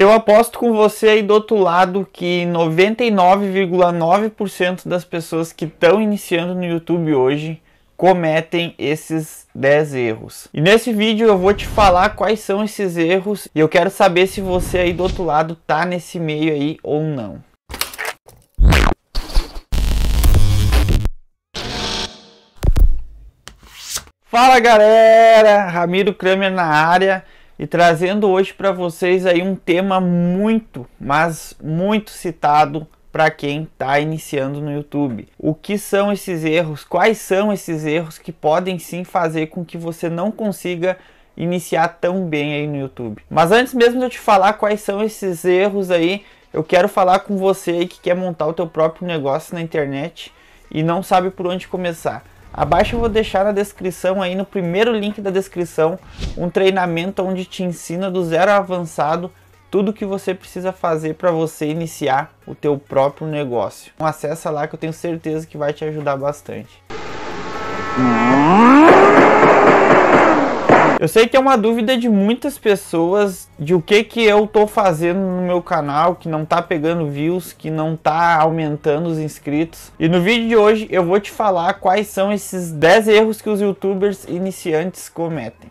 Eu aposto com você aí do outro lado que 99,9% das pessoas que estão iniciando no YouTube hoje cometem esses 10 erros. E nesse vídeo eu vou te falar quais são esses erros e eu quero saber se você aí do outro lado tá nesse meio aí ou não. Fala galera, Ramiro Kramer na área e trazendo hoje para vocês aí um tema muito, mas muito citado para quem está iniciando no YouTube. O que são esses erros? Quais são esses erros que podem sim fazer com que você não consiga iniciar tão bem aí no YouTube? Mas antes mesmo de eu te falar quais são esses erros aí, eu quero falar com você aí que quer montar o teu próprio negócio na internet e não sabe por onde começar. Abaixo eu vou deixar na descrição aí no primeiro link da descrição um treinamento onde te ensina do zero avançado tudo que você precisa fazer para você iniciar o teu próprio negócio. Então, acessa lá que eu tenho certeza que vai te ajudar bastante. Eu sei que é uma dúvida de muitas pessoas de o que que eu tô fazendo no meu canal, que não tá pegando views, que não tá aumentando os inscritos. E no vídeo de hoje eu vou te falar quais são esses 10 erros que os youtubers iniciantes cometem.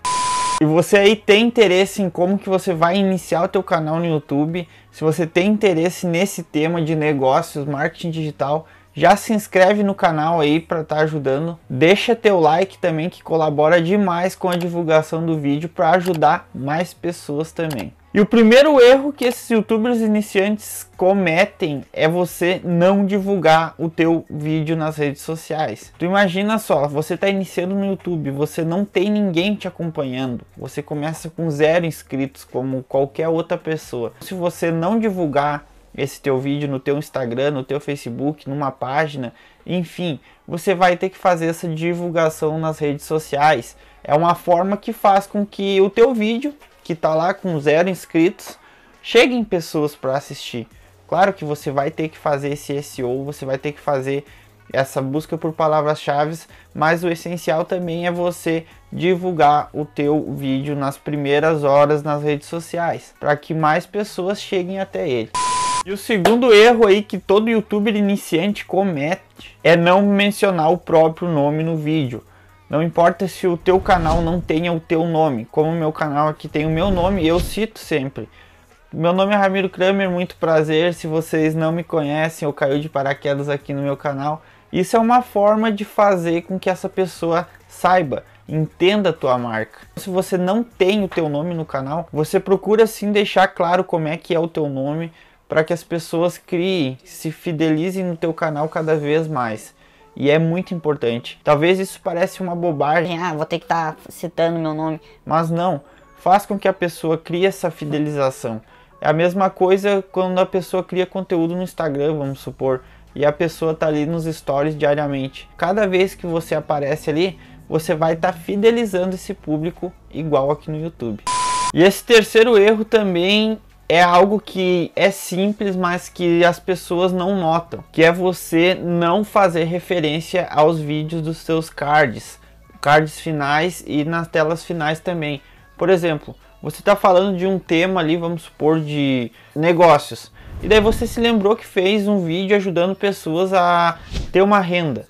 E você aí tem interesse em como que você vai iniciar o teu canal no YouTube, se você tem interesse nesse tema de negócios, marketing digital, já se inscreve no canal aí para estar tá ajudando. Deixa teu like também que colabora demais com a divulgação do vídeo para ajudar mais pessoas também. E o primeiro erro que esses youtubers iniciantes cometem é você não divulgar o teu vídeo nas redes sociais. Tu imagina só, você está iniciando no YouTube, você não tem ninguém te acompanhando, você começa com zero inscritos como qualquer outra pessoa. Se você não divulgar esse teu vídeo no teu Instagram, no teu Facebook, numa página, enfim, você vai ter que fazer essa divulgação nas redes sociais. É uma forma que faz com que o teu vídeo que está lá com zero inscritos, cheguem pessoas para assistir. Claro que você vai ter que fazer esse SEO, você vai ter que fazer essa busca por palavras-chave, mas o essencial também é você divulgar o teu vídeo nas primeiras horas nas redes sociais, para que mais pessoas cheguem até ele. E o segundo erro aí que todo youtuber iniciante comete é não mencionar o próprio nome no vídeo. Não importa se o teu canal não tenha o teu nome, como o meu canal aqui tem o meu nome, eu cito sempre. Meu nome é Ramiro Kramer, muito prazer. Se vocês não me conhecem ou caiu de paraquedas aqui no meu canal, isso é uma forma de fazer com que essa pessoa saiba, entenda a tua marca. Se você não tem o teu nome no canal, você procura sim deixar claro como é que é o teu nome para que as pessoas criem, se fidelizem no teu canal cada vez mais e é muito importante. Talvez isso pareça uma bobagem, ah, vou ter que estar tá citando meu nome, mas não. Faz com que a pessoa crie essa fidelização. É a mesma coisa quando a pessoa cria conteúdo no Instagram, vamos supor, e a pessoa tá ali nos stories diariamente. Cada vez que você aparece ali, você vai estar tá fidelizando esse público igual aqui no YouTube. E esse terceiro erro também é algo que é simples, mas que as pessoas não notam, que é você não fazer referência aos vídeos dos seus cards, cards finais e nas telas finais também. Por exemplo, você está falando de um tema ali, vamos supor, de negócios, e daí você se lembrou que fez um vídeo ajudando pessoas a ter uma renda.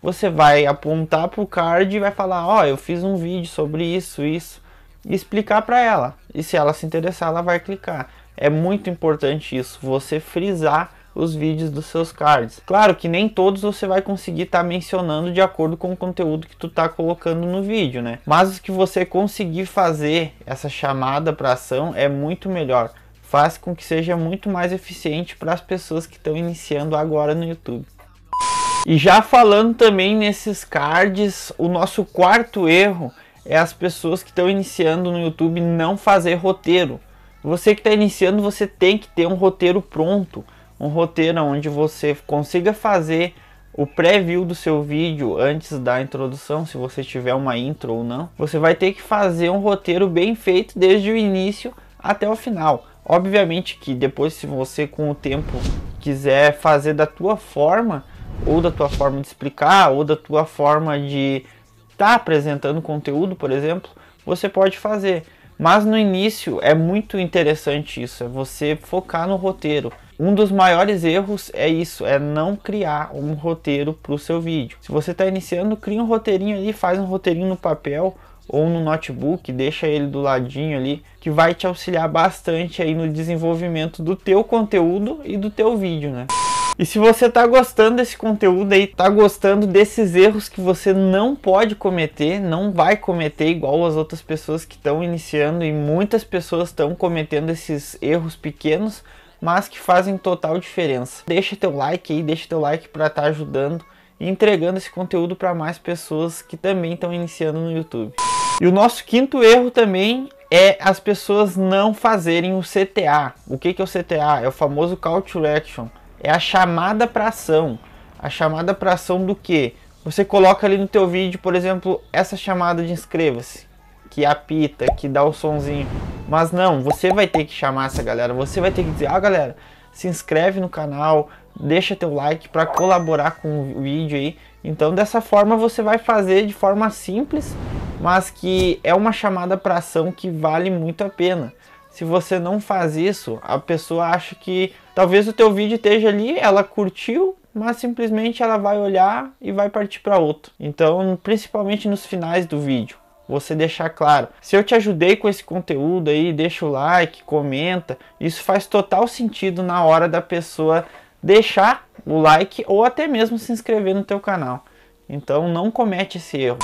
Você vai apontar para o card e vai falar: Ó, oh, eu fiz um vídeo sobre isso, isso, e explicar para ela. E se ela se interessar, ela vai clicar. É muito importante isso, você frisar os vídeos dos seus cards. Claro que nem todos você vai conseguir estar tá mencionando de acordo com o conteúdo que tu está colocando no vídeo, né? Mas os que você conseguir fazer essa chamada para ação é muito melhor. Faz com que seja muito mais eficiente para as pessoas que estão iniciando agora no YouTube. E já falando também nesses cards, o nosso quarto erro é as pessoas que estão iniciando no YouTube não fazer roteiro. Você que está iniciando, você tem que ter um roteiro pronto, um roteiro onde você consiga fazer o preview do seu vídeo antes da introdução, se você tiver uma intro ou não. Você vai ter que fazer um roteiro bem feito desde o início até o final. Obviamente que depois se você com o tempo quiser fazer da tua forma, ou da tua forma de explicar, ou da tua forma de estar tá apresentando conteúdo, por exemplo, você pode fazer Mas no início é muito interessante isso, é você focar no roteiro. Um dos maiores erros é isso, é não criar um roteiro para o seu vídeo. Se você está iniciando, cria um roteirinho ali, faz um roteirinho no papel ou no notebook, deixa ele do ladinho ali, que vai te auxiliar bastante aí no desenvolvimento do teu conteúdo e do teu vídeo, né? E se você está gostando desse conteúdo aí, está gostando desses erros que você não pode cometer, não vai cometer igual as outras pessoas que estão iniciando e muitas pessoas estão cometendo esses erros pequenos, mas que fazem total diferença. Deixa teu like aí, deixa teu like para estar tá ajudando e entregando esse conteúdo para mais pessoas que também estão iniciando no YouTube. E o nosso quinto erro também é as pessoas não fazerem o CTA. O que, que é o CTA? É o famoso Call to Action é a chamada para ação. A chamada para ação do que? Você coloca ali no teu vídeo, por exemplo, essa chamada de inscreva-se, que apita, que dá o sonzinho. Mas não, você vai ter que chamar essa galera, você vai ter que dizer, ah galera, se inscreve no canal, deixa teu like para colaborar com o vídeo aí. Então dessa forma você vai fazer de forma simples, mas que é uma chamada para ação que vale muito a pena se você não faz isso, a pessoa acha que talvez o teu vídeo esteja ali, ela curtiu, mas simplesmente ela vai olhar e vai partir para outro. Então, principalmente nos finais do vídeo, você deixar claro. Se eu te ajudei com esse conteúdo aí, deixa o like, comenta. Isso faz total sentido na hora da pessoa deixar o like ou até mesmo se inscrever no teu canal. Então, não comete esse erro.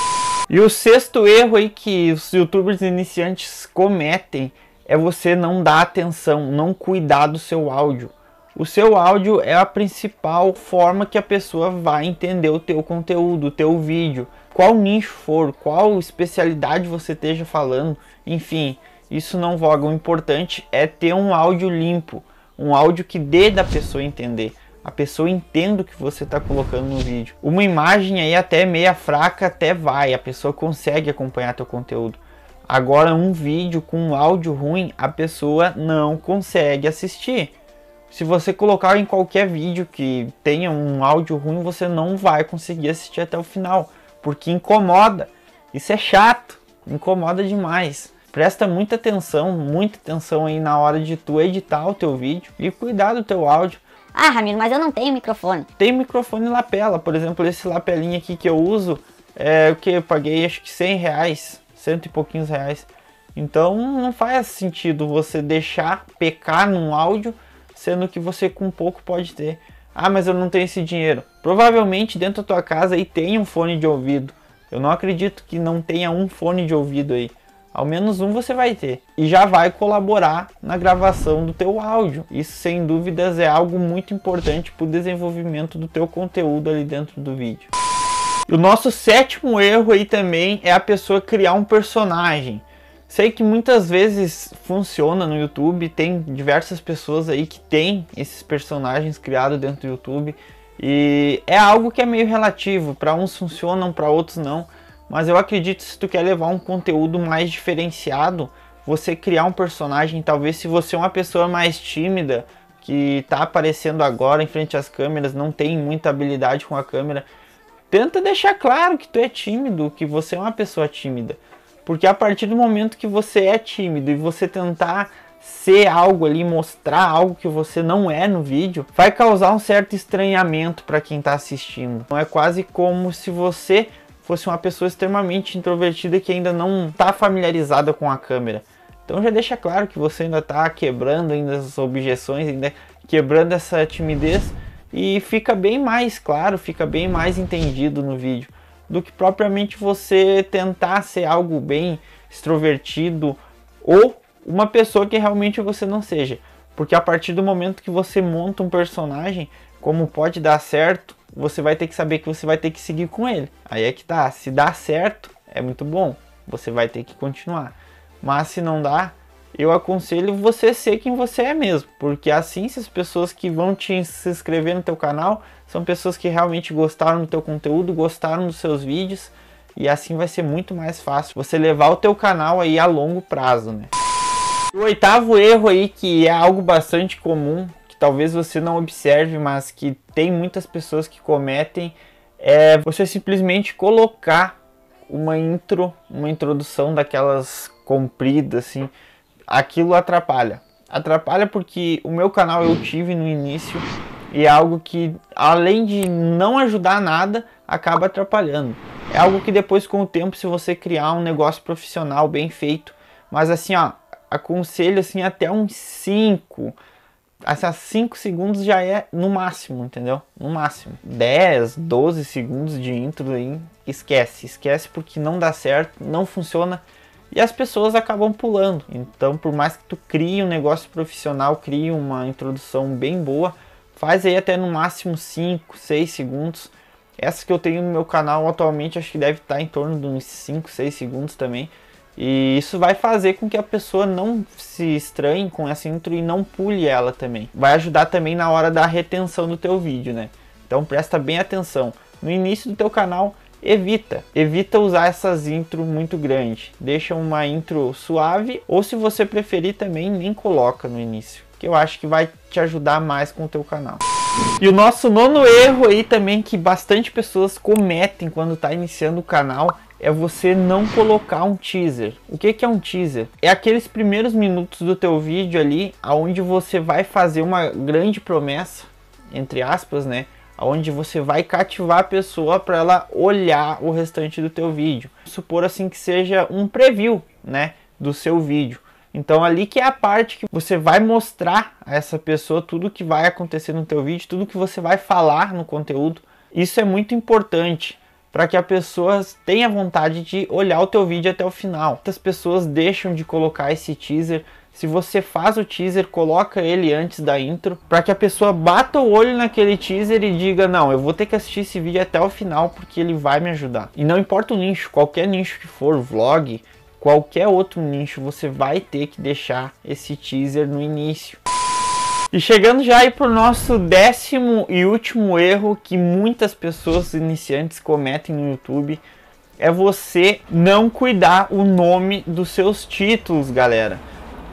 E o sexto erro aí que os youtubers iniciantes cometem é você não dar atenção, não cuidar do seu áudio. O seu áudio é a principal forma que a pessoa vai entender o teu conteúdo, o teu vídeo, qual nicho for, qual especialidade você esteja falando, enfim, isso não voga. O importante é ter um áudio limpo, um áudio que dê da pessoa entender. A pessoa entenda o que você está colocando no vídeo. Uma imagem aí até meia fraca até vai, a pessoa consegue acompanhar teu conteúdo. Agora, um vídeo com um áudio ruim, a pessoa não consegue assistir. Se você colocar em qualquer vídeo que tenha um áudio ruim, você não vai conseguir assistir até o final, porque incomoda. Isso é chato, incomoda demais. Presta muita atenção, muita atenção aí na hora de tu editar o teu vídeo e cuidar do teu áudio. Ah, Ramiro, mas eu não tenho microfone. Tem microfone lapela, por exemplo, esse lapelinho aqui que eu uso, é o que eu paguei acho que 100 reais cento e pouquinhos reais. Então não faz sentido você deixar pecar num áudio, sendo que você com pouco pode ter. Ah, mas eu não tenho esse dinheiro. Provavelmente dentro da tua casa aí tem um fone de ouvido. Eu não acredito que não tenha um fone de ouvido aí. Ao menos um você vai ter. E já vai colaborar na gravação do teu áudio. Isso sem dúvidas é algo muito importante para o desenvolvimento do teu conteúdo ali dentro do vídeo. O nosso sétimo erro aí também é a pessoa criar um personagem. Sei que muitas vezes funciona no YouTube, tem diversas pessoas aí que têm esses personagens criados dentro do YouTube e é algo que é meio relativo, para uns funcionam, para outros não. Mas eu acredito que se tu quer levar um conteúdo mais diferenciado, você criar um personagem, talvez se você é uma pessoa mais tímida, que está aparecendo agora em frente às câmeras, não tem muita habilidade com a câmera, tenta deixar claro que tu é tímido, que você é uma pessoa tímida. Porque a partir do momento que você é tímido e você tentar ser algo ali, mostrar algo que você não é no vídeo, vai causar um certo estranhamento para quem está assistindo. Então é quase como se você fosse uma pessoa extremamente introvertida que ainda não está familiarizada com a câmera. Então já deixa claro que você ainda está quebrando ainda as objeções, ainda quebrando essa timidez e fica bem mais claro, fica bem mais entendido no vídeo do que propriamente você tentar ser algo bem extrovertido ou uma pessoa que realmente você não seja. Porque a partir do momento que você monta um personagem, como pode dar certo, você vai ter que saber que você vai ter que seguir com ele. Aí é que tá, se dá certo, é muito bom, você vai ter que continuar. Mas se não dá, eu aconselho você ser quem você é mesmo, porque assim se as pessoas que vão te se inscrever no teu canal são pessoas que realmente gostaram do teu conteúdo, gostaram dos seus vídeos e assim vai ser muito mais fácil você levar o teu canal aí a longo prazo, né? O oitavo erro aí que é algo bastante comum, que talvez você não observe, mas que tem muitas pessoas que cometem, é você simplesmente colocar uma intro, uma introdução daquelas comprida assim, aquilo atrapalha. Atrapalha porque o meu canal eu tive no início e é algo que além de não ajudar nada, acaba atrapalhando. É algo que depois com o tempo se você criar um negócio profissional bem feito, mas assim, ó, aconselho assim até uns 5 assim, 5 segundos já é no máximo, entendeu? No máximo. 10, 12 segundos de intro aí, esquece. Esquece porque não dá certo, não funciona e as pessoas acabam pulando. Então, por mais que tu crie um negócio profissional, crie uma introdução bem boa, faz aí até no máximo 5, 6 segundos. Essa que eu tenho no meu canal atualmente, acho que deve estar em torno de uns 5, 6 segundos também. E isso vai fazer com que a pessoa não se estranhe com essa intro e não pule ela também. Vai ajudar também na hora da retenção do teu vídeo, né? Então presta bem atenção. No início do teu canal, evita. Evita usar essas intro muito grandes. Deixa uma intro suave ou se você preferir também nem coloca no início, que eu acho que vai te ajudar mais com o teu canal. E o nosso nono erro aí também que bastante pessoas cometem quando está iniciando o canal é você não colocar um teaser. O que, que é um teaser? É aqueles primeiros minutos do teu vídeo ali, aonde você vai fazer uma grande promessa, entre aspas, né? Onde você vai cativar a pessoa para ela olhar o restante do teu vídeo. Supor assim que seja um preview, né, do seu vídeo. Então ali que é a parte que você vai mostrar a essa pessoa tudo que vai acontecer no teu vídeo, tudo que você vai falar no conteúdo. Isso é muito importante para que a pessoa tenha vontade de olhar o teu vídeo até o final. Muitas pessoas deixam de colocar esse teaser. Se você faz o teaser, coloca ele antes da intro, para que a pessoa bata o olho naquele teaser e diga: "Não, eu vou ter que assistir esse vídeo até o final porque ele vai me ajudar". E não importa o nicho, qualquer nicho que for, vlog, qualquer outro nicho, você vai ter que deixar esse teaser no início. E chegando já aí para o nosso décimo e último erro que muitas pessoas iniciantes cometem no YouTube é você não cuidar o nome dos seus títulos, galera.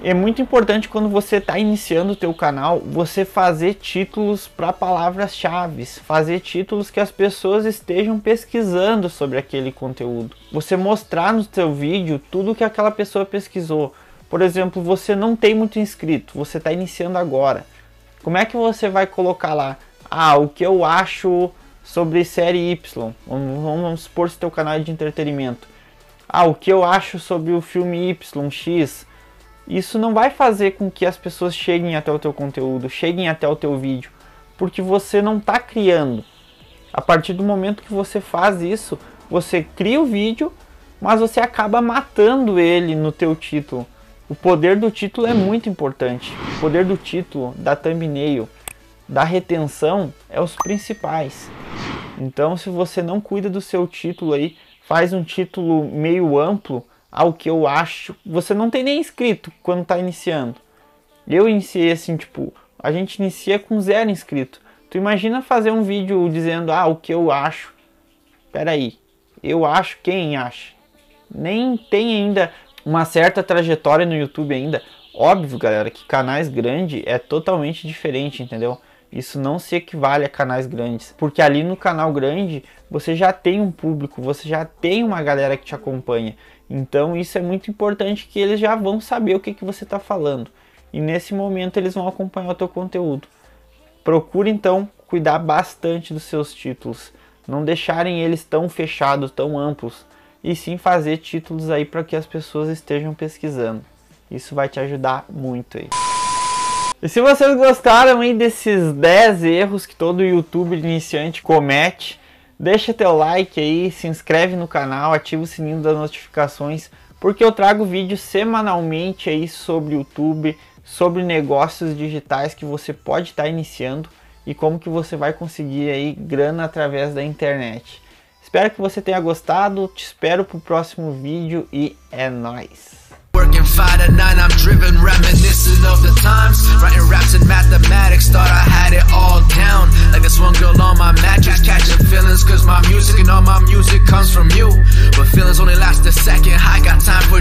É muito importante quando você está iniciando o teu canal, você fazer títulos para palavras-chave, fazer títulos que as pessoas estejam pesquisando sobre aquele conteúdo. Você mostrar no teu vídeo tudo que aquela pessoa pesquisou. Por exemplo, você não tem muito inscrito, você está iniciando agora. Como é que você vai colocar lá? Ah, o que eu acho sobre série Y. Vamos, vamos supor se teu canal é de entretenimento. Ah, o que eu acho sobre o filme Y, X. Isso não vai fazer com que as pessoas cheguem até o teu conteúdo, cheguem até o teu vídeo, porque você não está criando. A partir do momento que você faz isso, você cria o vídeo, mas você acaba matando ele no teu título. O poder do título é muito importante. O poder do título, da thumbnail, da retenção é os principais. Então, se você não cuida do seu título aí, faz um título meio amplo, ao que eu acho, você não tem nem inscrito quando está iniciando. Eu iniciei assim, tipo, a gente inicia com zero inscrito. Tu imagina fazer um vídeo dizendo, ah, o que eu acho. Peraí, eu acho quem acha. Nem tem ainda uma certa trajetória no YouTube ainda. Óbvio, galera, que canais grandes é totalmente diferente, entendeu? Isso não se equivale a canais grandes, porque ali no canal grande você já tem um público, você já tem uma galera que te acompanha. Então isso é muito importante que eles já vão saber o que, que você está falando. E nesse momento eles vão acompanhar o teu conteúdo. Procure então cuidar bastante dos seus títulos, não deixarem eles tão fechados, tão amplos e sim fazer títulos aí para que as pessoas estejam pesquisando. Isso vai te ajudar muito aí. E se vocês gostaram aí desses 10 erros que todo youtuber iniciante comete, deixa teu like aí, se inscreve no canal, ativa o sininho das notificações, porque eu trago vídeos semanalmente aí sobre YouTube, sobre negócios digitais que você pode estar tá iniciando e como que você vai conseguir aí grana através da internet. Espero que você tenha gostado, te espero pro próximo vídeo e é nóis! Working five to nine, I'm driven, reminiscing of the times. Writing raps and mathematics, thought I had it all down. Like this one girl on my mattress, catching feelings, cause my music and all my music comes from you. But feelings only last a second, I got time for